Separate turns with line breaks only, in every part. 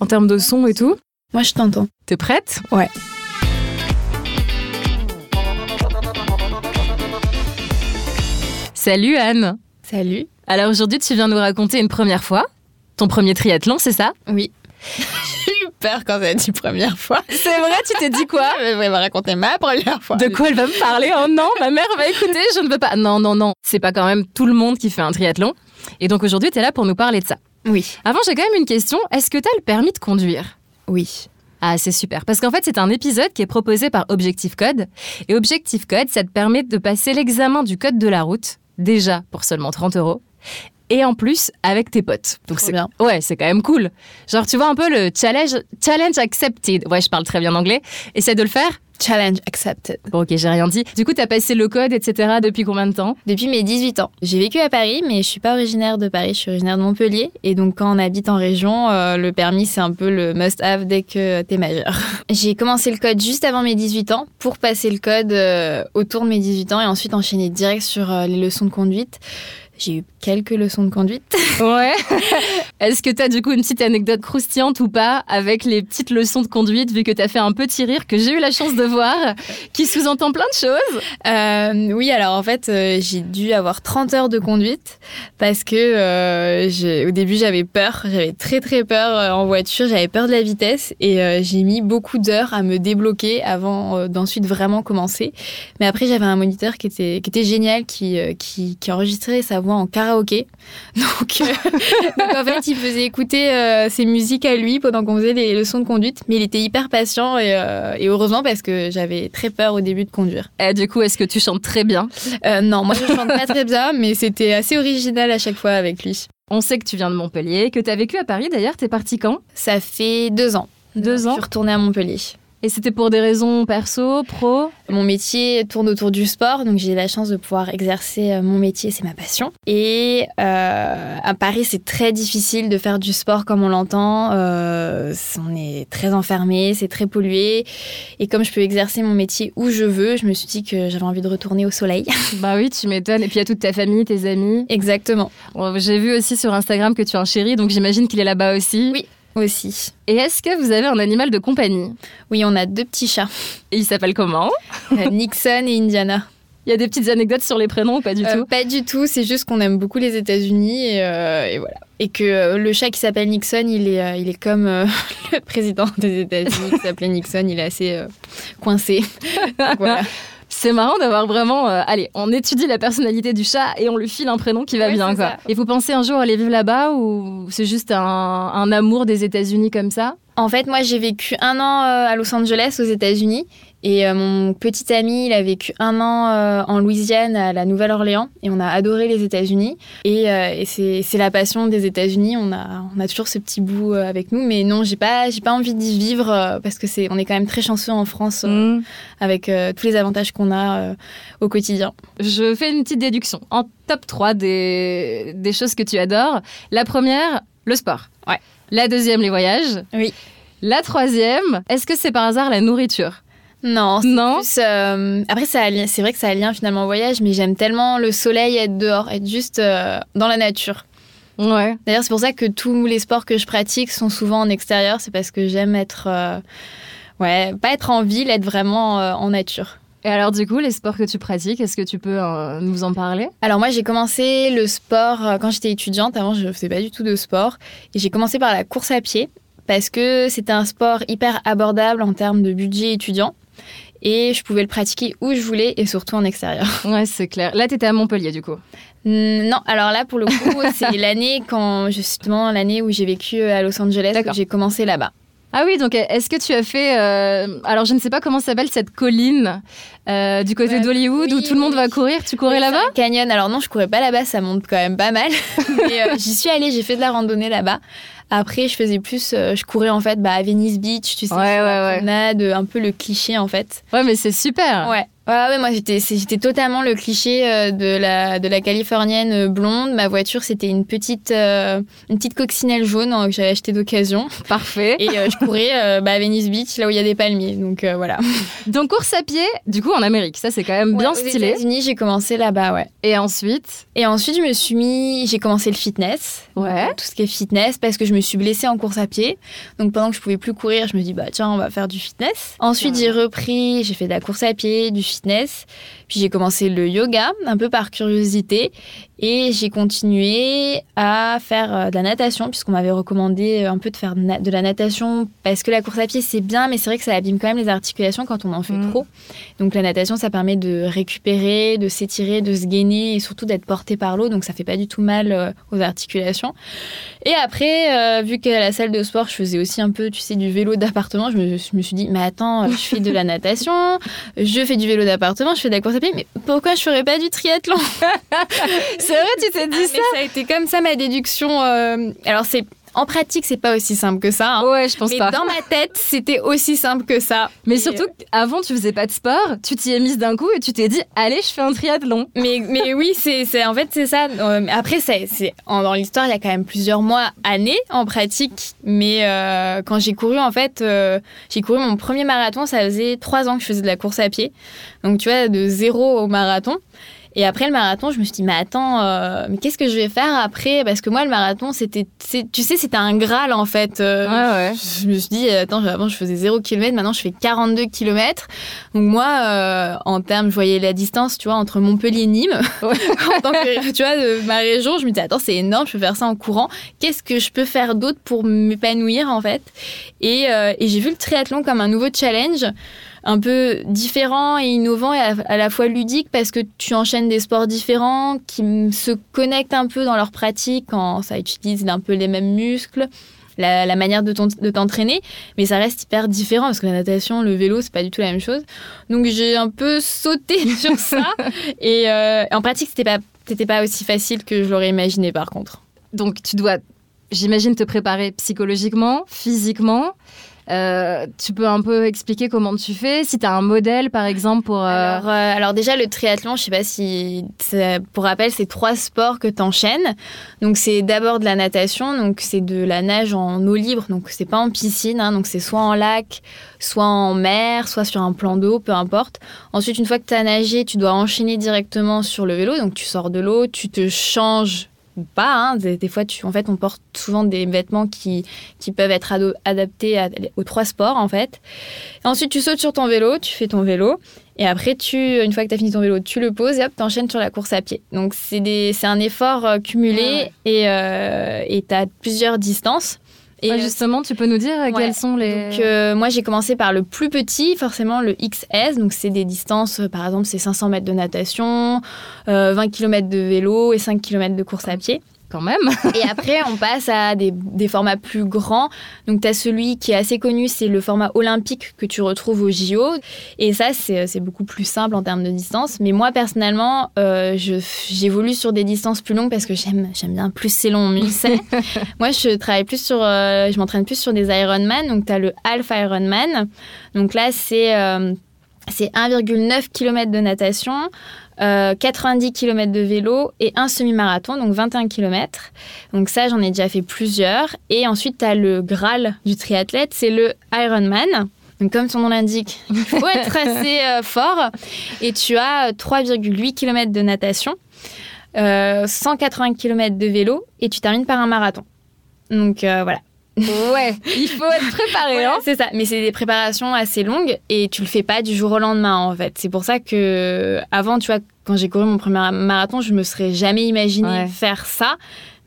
en termes de son et tout.
Moi, je t'entends.
T'es prête
Ouais.
Salut Anne.
Salut.
Alors aujourd'hui, tu viens nous raconter une première fois. Ton premier triathlon, c'est ça?
Oui. J'ai eu peur quand elle a dit première fois.
C'est vrai, tu t'es dit quoi?
Elle va raconter ma première fois.
De quoi elle va me parler? Oh non, ma mère va écouter, je ne veux pas. Non, non, non. C'est pas quand même tout le monde qui fait un triathlon. Et donc aujourd'hui, tu es là pour nous parler de ça.
Oui.
Avant, j'ai quand même une question. Est-ce que tu as le permis de conduire?
Oui.
Ah, c'est super. Parce qu'en fait, c'est un épisode qui est proposé par Objectif Code. Et Objectif Code, ça te permet de passer l'examen du code de la route, déjà pour seulement 30 euros. Et en plus, avec tes potes. Donc c'est
bien.
ouais, c'est quand même cool. Genre, tu vois un peu le challenge, challenge accepted. Ouais, je parle très bien anglais. Essaie de le faire.
Challenge accepted.
Bon, ok, j'ai rien dit. Du coup, t'as passé le code, etc. Depuis combien de temps?
Depuis mes 18 ans. J'ai vécu à Paris, mais je suis pas originaire de Paris, je suis originaire de Montpellier. Et donc, quand on habite en région, euh, le permis, c'est un peu le must-have dès que t'es majeur. J'ai commencé le code juste avant mes 18 ans pour passer le code euh, autour de mes 18 ans et ensuite enchaîner direct sur euh, les leçons de conduite. J'ai eu quelques leçons de conduite.
Ouais. Est-ce que t'as du coup une petite anecdote croustillante ou pas avec les petites leçons de conduite, vu que t'as fait un petit rire que j'ai eu la chance de voir, qui sous-entend plein de choses?
Euh, oui, alors en fait, euh, j'ai dû avoir 30 heures de conduite parce que euh, au début j'avais peur, j'avais très très peur en voiture, j'avais peur de la vitesse et j'ai mis beaucoup d'heures à me débloquer avant d'ensuite vraiment commencer. Mais après, j'avais un moniteur qui était, qui était génial, qui, qui, qui enregistrait sa voix en karaoké. Donc, euh, donc, en fait, il faisait écouter euh, ses musiques à lui pendant qu'on faisait les leçons de conduite, mais il était hyper patient et, euh, et heureusement parce que j'avais très peur au début de conduire.
Et du coup, est-ce que tu chantes très bien?
Non, moi je chante pas très bien, mais c'était assez original à chaque fois avec lui.
On sait que tu viens de Montpellier, que t'as vécu à Paris d'ailleurs, t'es parti quand?
Ça fait deux ans.
Deux
Je
ans?
suis retournée à Montpellier.
Et c'était pour des raisons perso, pro
Mon métier tourne autour du sport, donc j'ai la chance de pouvoir exercer euh, mon métier, c'est ma passion. Et euh, à Paris, c'est très difficile de faire du sport comme on l'entend. Euh, on est très enfermé, c'est très pollué. Et comme je peux exercer mon métier où je veux, je me suis dit que j'avais envie de retourner au soleil.
Bah oui, tu m'étonnes. Et puis a toute ta famille, tes amis.
Exactement,
J'ai vu aussi sur Instagram que tu as un chéri, donc j'imagine qu'il est là-bas aussi.
Oui. Aussi.
Et est-ce que vous avez un animal de compagnie?
Oui, on a deux petits chats,
Et il s'appelle comment?
Euh, Nixon et Indiana.
Il y a des petites anecdotes sur les prénoms ou pas du
Euh,
tout?
Pas du tout, c'est juste qu'on aime beaucoup les États-Unis et, euh, et voilà. Et que le chat qui s'appelle Nixon, il est, il est comme le président des États-Unis qui s'appelait Nixon, il est assez coincé. Donc voilà.
C'est marrant d'avoir vraiment. euh, allez, on étudie la personnalité du chat et on lui file un prénom qui va bien,
c'est
quoi.
ça.
Et vous pensez un jour aller vivre là-bas ou c'est juste un, un amour des États-Unis comme ça?
En fait, moi, j'ai vécu un an euh, à Los Angeles, aux États-Unis. Et euh, mon petit ami, il a vécu un an euh, en Louisiane, à la Nouvelle-Orléans. Et on a adoré les États-Unis. Et, euh, et c'est la passion des États-Unis. On a, on a toujours ce petit bout avec nous. Mais non, j'ai pas, j'ai pas envie d'y vivre parce que c'est, on est quand même très chanceux en France
Hmm.
avec tous les avantages qu'on a au quotidien.
Je fais une petite déduction. En top 3 des, des choses que tu adores, la première, le sport.
Ouais.
La deuxième, les voyages.
Oui.
La troisième, est-ce que c'est par hasard la nourriture?
Non,
Non?
plus, euh, après, c'est vrai que ça a lien finalement au voyage, mais j'aime tellement le soleil, être dehors, être juste euh, dans la nature.
Ouais.
D'ailleurs, c'est pour ça que tous les sports que je pratique sont souvent en extérieur. C'est parce que j'aime être. euh, ouais, pas être en ville, être vraiment en nature.
Et alors du coup, les sports que tu pratiques, est-ce que tu peux euh, nous en parler?
Alors, moi, j'ai commencé le sport euh, quand j'étais étudiante. Avant, je faisais pas du tout de sport. Et j'ai commencé par la course à pied parce que c'était un sport hyper abordable en termes de budget étudiant. Et je pouvais le pratiquer où je voulais et surtout en extérieur.
Ouais, c'est clair. Là, t'étais à Montpellier du coup.
Non, alors là, pour le coup, c'est l'année quand, justement, l'année où j'ai vécu à Los Angeles, j'ai commencé là-bas.
Ah oui, donc est-ce que tu as fait... euh, alors je ne sais pas comment s'appelle cette colline euh, du côté
Ouais,
d'Hollywood où tout le monde
oui.
va courir? Tu courais
Oui,
là-bas?
Canyon. Alors non, je courais pas là-bas, ça monte quand même pas mal. Mais euh, j'y suis allée, j'ai fait de la randonnée là-bas. Après, je faisais plus, euh, je courais en fait bah, à Venice Beach, tu sais,
Ouais, ouais,
promenade, un peu le cliché en fait.
Ouais, mais c'est super.
Ouais. Ouais, ouais, moi j'étais, j'étais totalement le cliché euh, de la de la californienne euh, blonde. Ma voiture c'était une petite euh, une petite coccinelle jaune euh, que j'avais achetée d'occasion
Parfait.
et euh, je courais euh, bah, à Venice Beach là où il y a des palmiers. Donc euh, voilà.
Donc course à pied, du coup en Amérique, ça c'est quand même bien
Ouais, aux
stylé.
États-Unis, j'ai commencé là-bas, ouais.
Et ensuite,
Et ensuite je me suis mis, j'ai commencé le fitness.
Ouais.
Tout ce qui est fitness parce que je me suis blessée en course à pied. Donc pendant que je pouvais plus courir, je me dis bah tiens, on va faire du fitness. Ensuite, j'ai repris, j'ai fait de la course à pied, du fitness. Puis j'ai commencé le yoga, un peu par curiosité. Et j'ai continué à faire euh, de la natation, puisqu'on m'avait recommandé euh, un peu de faire de la natation, parce que la course à pied, c'est bien, mais c'est vrai que ça abîme quand même les articulations quand on en fait
Mm.
trop. Donc la natation, ça permet de récupérer, de s'étirer, de se gainer, et surtout d'être porté par l'eau, donc ça fait pas du tout mal euh, aux articulations. Et après, euh, vu qu'à la salle de sport, je faisais aussi un peu, tu sais, du vélo d'appartement, je me, je me suis dit, mais attends, je fais de la natation, je fais du vélo d'appartement, je fais de la course à pied, mais pourquoi je ferais pas du triathlon?
C'est vrai, tu t'es dit
Ah,
ça
mais ça a été comme ça ma déduction. euh, Alors c'est en pratique, c'est pas aussi simple que ça. hein.
Ouais, je pense
Mais
pas.
dans ma tête, c'était aussi simple que ça.
Mais
Et,
surtout, avant, tu faisais pas de sport, tu t'y es mise d'un coup et tu t'es dit, allez, je fais un triathlon.
Mais, mais oui, c'est, en fait, c'est ça. Euh, Après, c'est, dans l'histoire, il y a quand même plusieurs mois, années en pratique. Mais euh, quand j'ai couru, en fait, euh, j'ai couru mon premier marathon, ça faisait trois ans que je faisais de la course à pied. Donc, tu vois, de zéro au marathon. Et après le marathon, je me suis dit, mais attends, euh, mais qu'est-ce que je vais faire après? Parce que moi, le marathon, c'était, tu sais, c'était un Graal, en fait. Euh,
Ouais, ouais.
Je me suis dit, attends, avant je faisais 0 km, maintenant je fais 42 km. Donc moi, euh, en termes, je voyais la distance, tu vois, entre Montpellier et Nîmes. en tant que, tu vois, de ma région, je me disais, attends, c'est énorme, je peux faire ça en courant. Qu'est-ce que je peux faire d'autre pour m'épanouir, en fait? Et, euh, et j'ai vu le triathlon comme un nouveau challenge un peu différent et innovant et à, à la fois ludique parce que tu enchaînes des sports différents qui se connectent un peu dans leur pratique quand ça utilise un peu les mêmes muscles la, la manière de t'entraîner, mais ça reste hyper différent parce que la natation, le vélo, c'est pas du tout la même chose. Donc j'ai un peu sauté sur ça et euh, en pratique, c'était pas, c'était pas aussi facile que je l'aurais imaginé par contre.
Donc, tu dois, j'imagine, te préparer psychologiquement, physiquement. Euh, tu peux un peu expliquer comment tu fais Si tu as un modèle, par exemple, pour. euh,
Alors, euh, alors déjà, le triathlon, je sais pas si... Pour rappel, c'est trois sports que tu enchaînes. Donc c'est d'abord de la natation, donc c'est de la nage en eau libre, donc c'est pas en piscine, hein, donc c'est soit en lac, soit en mer, soit sur un plan d'eau, peu importe. Ensuite, une fois que tu as nagé, tu dois enchaîner directement sur le vélo, donc tu sors de l'eau, tu te changes ou pas. hein. Des, des fois, tu, en fait, on porte souvent des vêtements qui, qui peuvent être ado- adaptés à- aux trois sports, en fait. Ensuite, tu sautes sur ton vélo, tu fais ton vélo. Et après, tu, une fois que tu as fini ton vélo, tu le poses et hop, tu enchaînes sur la course à pied. Donc, c'est des- c'est un effort euh, cumulé et tu as plusieurs distances. Et
ouais,
euh,
justement, tu peux nous dire euh,
ouais.
quels sont les.
donc, euh, moi, j'ai commencé par le plus petit, forcément le XS. Donc, c'est des distances, par exemple, c'est 500 mètres de natation, euh, 20 km de vélo et 5 km de course à pied.
Quand même.
Et après, on passe à des, des formats plus grands. Donc, tu as celui qui est assez connu, c'est le format olympique que tu retrouves au JO. Et ça, c'est beaucoup plus simple en termes de distance. Mais moi, personnellement, euh, j'évolue sur des distances plus longues parce que j'aime j'aime bien plus c'est long, mieux c'est. moi, je travaille plus sur. euh, je m'entraîne plus sur des Ironman. Donc, tu as le Half Ironman. Donc là, c'est. euh, c'est 1,9 km de natation, euh, 90 km de vélo et un semi-marathon, donc 21 km. Donc ça, j'en ai déjà fait plusieurs. Et ensuite, tu as le Graal du triathlète, c'est le Ironman. Donc comme son nom l'indique, il faut être assez euh, fort. Et tu as euh, 3,8 km de natation, euh, 180 km de vélo et tu termines par un marathon. Donc euh, voilà.
Ouais, il faut être préparé.
Ouais,
hein.
c'est ça, mais c'est des préparations assez longues et tu le fais pas du jour au lendemain en fait. C'est pour ça que avant, tu vois, quand j'ai couru mon premier marathon, je me serais jamais imaginé
Ouais.
faire ça.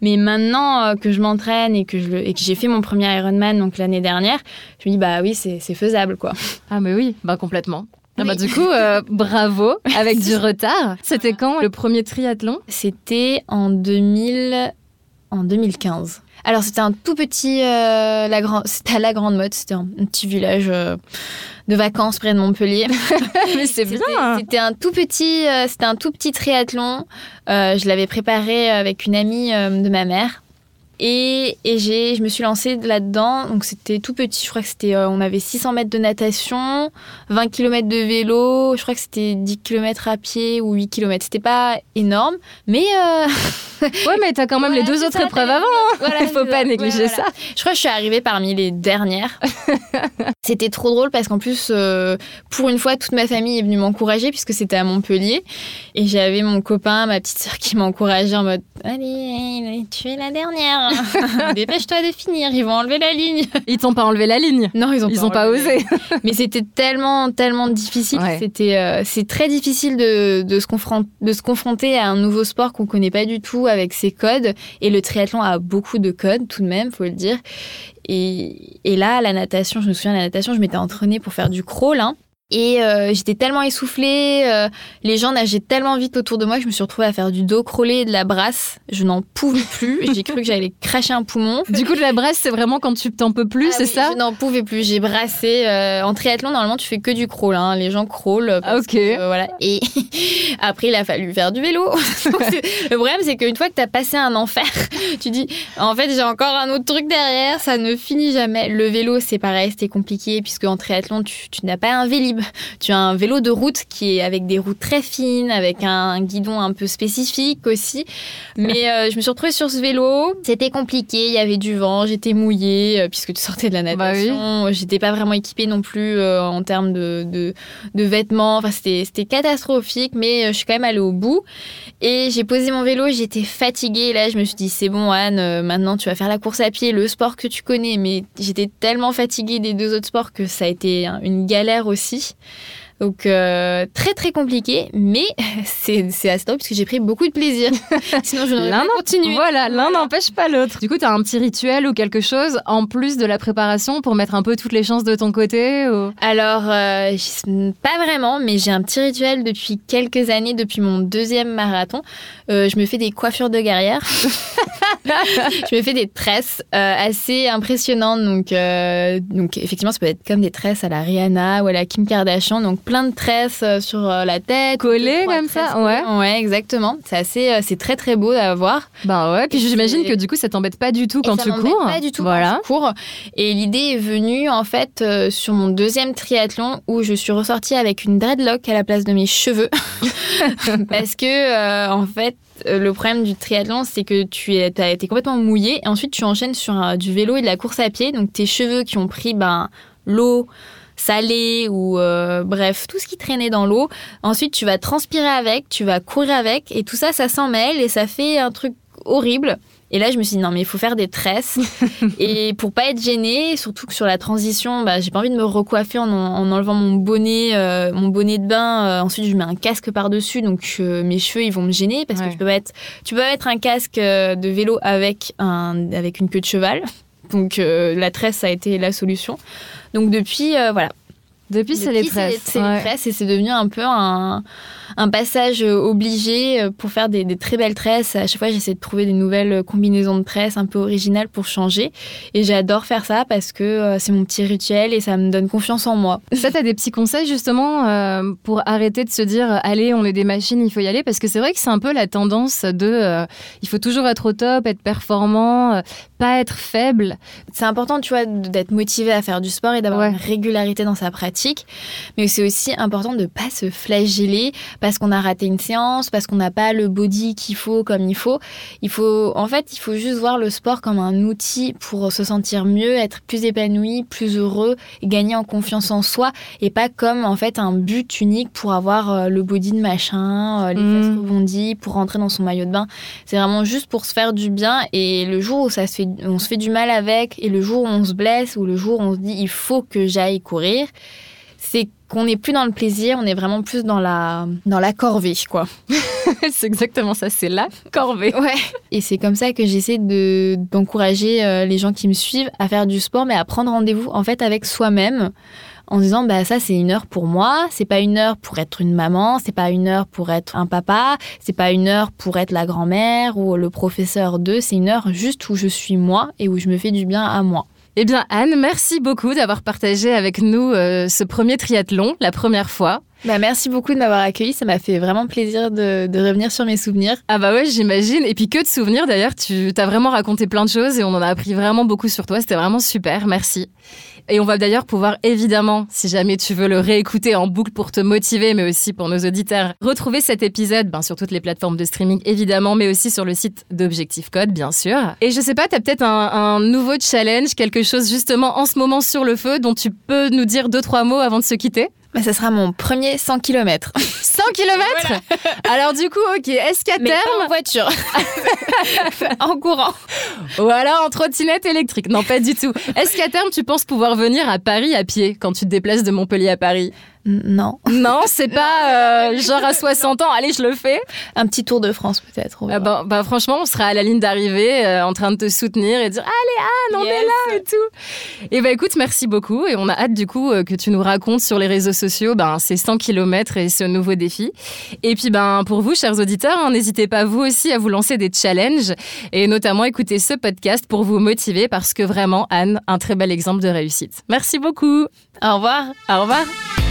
Mais maintenant euh, que je m'entraîne et que je le- et que j'ai fait mon premier Ironman donc l'année dernière, je me dis bah oui c'est c'est faisable quoi.
Ah, mais oui, bah complètement. Ah bah,
Oui.
du coup, euh, bravo, avec du retard. C'était quand le premier triathlon?
C'était en 2000, en 2015. Alors c'était un tout petit, euh, la grande, c'était à la Grande Motte, c'était un, petit village euh, de vacances près de Montpellier.
Mais c'est
C'était-
bien.
C'était un tout petit, euh, c'était un tout petit triathlon. Je l'avais préparé avec une amie de ma mère. Et, et j'ai, je me suis lancée là-dedans. Donc c'était tout petit. Je crois que c'était, euh, on avait 600 mètres de natation, 20 km de vélo. Je crois que c'était 10 km à pied ou 8 km. C'était pas énorme, mais euh,
Ouais, mais t'as quand même
Voilà,
les deux autres
ça,
épreuves avant.
voilà,
Il faut pas négliger
Ouais,
ça.
Je crois que je suis arrivée parmi les dernières. c'était trop drôle parce qu'en plus, euh, pour une fois, toute ma famille est venue m'encourager puisque c'était à Montpellier. Et j'avais mon copain, ma petite sœur qui m'encourageait en mode Allez, tu es la dernière. Dépêche-toi de finir, ils vont enlever la ligne.
Ils t'ont pas enlevé la ligne
Non, ils ont
Ils
pas,
ont pas osé.
mais c'était tellement, tellement difficile.
Ouais.
C'était, euh, c'est très difficile de, de, se confron- de se confronter à un nouveau sport qu'on connaît pas du tout avec ses codes. Et le triathlon a beaucoup de codes tout de même, faut le dire. Et, et là, la natation, je me souviens, la natation, je m'étais entraînée pour faire du crawl. hein. Et euh, j'étais tellement essoufflée, euh, les gens nageaient tellement vite autour de moi que je me suis retrouvée à faire du dos crawlé et de la brasse. Je n'en pouvais plus. J'ai cru que j'allais cracher un poumon.
Du coup, de la brasse, c'est vraiment quand tu t'en peux plus,
Ah
c'est
oui,
ça
Je n'en pouvais plus. J'ai brassé. euh, en triathlon, normalement, tu fais que du crawl. hein. Les gens crawlent. parce
Ok.
que, euh, voilà. Et après, il a fallu faire du vélo. Le problème, c'est qu'une fois que tu as passé un enfer, tu dis en fait, j'ai encore un autre truc derrière. Ça ne finit jamais. Le vélo, c'est pareil. C'était compliqué puisque en triathlon, tu, tu n'as pas un vélib. Tu as un vélo de route qui est avec des routes très fines, avec un guidon un peu spécifique aussi. Mais euh, je me suis retrouvée sur ce vélo. C'était compliqué. Il y avait du vent. J'étais mouillée euh, puisque tu sortais de la
Bah oui.
natation. J'étais pas vraiment équipée non plus euh, en termes de, de, de vêtements. Enfin, c'était c'était catastrophique. Mais je suis quand même allée au bout. Et j'ai posé mon vélo. J'étais fatiguée. Là, je me suis dit, c'est bon, Anne. maintenant, tu vas faire la course à pied, le sport que tu connais. Mais j'étais tellement fatiguée des deux autres sports que ça a été une galère aussi. nicht. Donc euh, très très compliqué, mais c'est c'est assez drôle parce que j'ai pris beaucoup de plaisir. Sinon je n'aurais
L'un
pas continué.
Voilà, l'un n'empêche pas l'autre. Du coup, t'as un petit rituel ou quelque chose en plus de la préparation pour mettre un peu toutes les chances de ton côté ou-
Alors euh, pas vraiment, mais j'ai un petit rituel depuis quelques années, depuis mon deuxième marathon. Euh, je me fais des coiffures de guerrière. je me fais des tresses assez impressionnantes. Donc, donc effectivement, ça peut être comme des tresses à la Rihanna ou à la Kim Kardashian. Donc plein de tresses euh, sur euh, la tête.
Collées comme ça, ouais.
Ouais, exactement. C'est assez, euh, c'est très très beau à voir.
Ben ouais, puis j'imagine que du coup, ça t'embête pas du tout quand tu cours.
Pas du tout
Voilà.
quand je cours. Et l'idée est venue en fait euh, sur mon deuxième triathlon où je suis ressortie avec une dreadlock à la place de mes cheveux parce que euh, en fait le problème du triathlon c'est que tu es t'as été complètement mouillé et ensuite tu enchaînes sur du vélo et de la course à pied donc tes cheveux qui ont pris ben l'eau salée ou euh, bref tout ce qui traînait dans l'eau ensuite tu vas transpirer avec tu vas courir avec et tout ça ça s'en mêle et ça fait un truc horrible et là, je me suis dit, non, mais il faut faire des tresses. et pour pas être gênée, surtout que sur la transition, bah, j'ai pas envie de me recoiffer en, en enlevant mon bonnet, euh, mon bonnet de bain. Euh, ensuite, je mets un casque par-dessus, donc euh, mes cheveux, ils vont me gêner parce
Ouais.
que tu peux mettre, tu peux mettre un casque euh, de vélo avec, un, avec une queue de cheval. Donc, euh, la tresse, a été la solution. Donc, depuis, euh, voilà.
Depuis, c'est les
Depuis,
tresses.
C'est les
ouais.
tresses et c'est devenu un peu un, un passage euh, obligé euh, pour faire des, des très belles tresses. À chaque fois, j'essaie de trouver des nouvelles euh, combinaisons de tresses un peu originales pour changer. Et j'adore faire ça parce que c'est mon petit rituel et ça me donne confiance en moi.
Ça, t'as des petits conseils justement euh, pour arrêter de se dire allez, on est des machines, il faut y aller? Parce que c'est vrai que c'est un peu la tendance de euh, il faut toujours être au top, être performant, euh, pas être faible.
C'est important, tu vois, d'être motivé à faire du sport et d'avoir
Ouais.
une régularité dans sa pratique. Mais c'est aussi important de pas se flageller parce qu'on a raté une séance, parce qu'on n'a pas le body qu'il faut comme il faut. Il faut, en fait, il faut juste voir le sport comme un outil pour se sentir mieux, être plus épanoui, plus heureux, et gagner en confiance en soi et pas comme en fait un but unique pour avoir euh, le body de machin, euh, les
Mm.
fesses rebondies, pour rentrer dans son maillot de bain. C'est vraiment juste pour se faire du bien et le jour où ça se fait, on se fait du mal avec et le jour où on se blesse ou le jour où on se dit il faut que j'aille courir, c'est qu'on n'est plus dans le plaisir, on est vraiment plus dans la, dans la corvée, quoi.
c'est exactement ça, c'est la corvée.
Ouais. Et c'est comme ça que j'essaie de, d'encourager euh, les gens qui me suivent à faire du sport, mais à prendre rendez-vous en fait avec soi-même. En disant, bah, ça, c'est une heure pour moi, c'est pas une heure pour être une maman, c'est pas une heure pour être un papa, c'est pas une heure pour être la grand-mère ou le professeur d'eux, c'est une heure juste où je suis moi et où je me fais du bien à moi.
Eh bien, Anne, merci beaucoup d'avoir partagé avec nous euh, ce premier triathlon, la première fois.
Bah, merci beaucoup de m'avoir accueilli. Ça m'a fait vraiment plaisir de, de, revenir sur mes souvenirs.
Ah bah ouais, j'imagine. Et puis que de souvenirs d'ailleurs. Tu t'as vraiment raconté plein de choses et on en a appris vraiment beaucoup sur toi. C'était vraiment super. Merci. Et on va d'ailleurs pouvoir évidemment, si jamais tu veux le réécouter en boucle pour te motiver, mais aussi pour nos auditeurs, retrouver cet épisode ben, sur toutes les plateformes de streaming évidemment, mais aussi sur le site d'Objectif Code, bien sûr. Et je sais pas, tu as peut-être un, un, nouveau challenge, quelque chose justement en ce moment sur le feu dont tu peux nous dire deux, trois mots avant de se quitter?
Bah, ça sera mon premier 100 km.
100 km Alors du coup, ok, est-ce qu'à terme...
Pas en voiture. en courant.
Ou alors en trottinette électrique. Non, pas du tout. Est-ce qu'à terme, tu penses pouvoir venir à Paris à pied quand tu te déplaces de Montpellier à Paris?
Non.
Non, c'est pas euh, genre à 60 ans, allez, je le fais.
Un petit tour de France peut-être.
Bah, bah, franchement, on sera à la ligne d'arrivée euh, en train de te soutenir et dire Allez, Anne, on est là et tout. Et bah écoute, merci beaucoup. Et on a hâte du coup euh, que tu nous racontes sur les réseaux sociaux ben, ces 100 km et ce nouveau défi. Et puis ben, pour vous, chers auditeurs, hein, n'hésitez pas vous aussi à vous lancer des challenges et notamment écouter ce podcast pour vous motiver parce que vraiment, Anne, un très bel exemple de réussite. Merci beaucoup.
Au revoir.
Au revoir.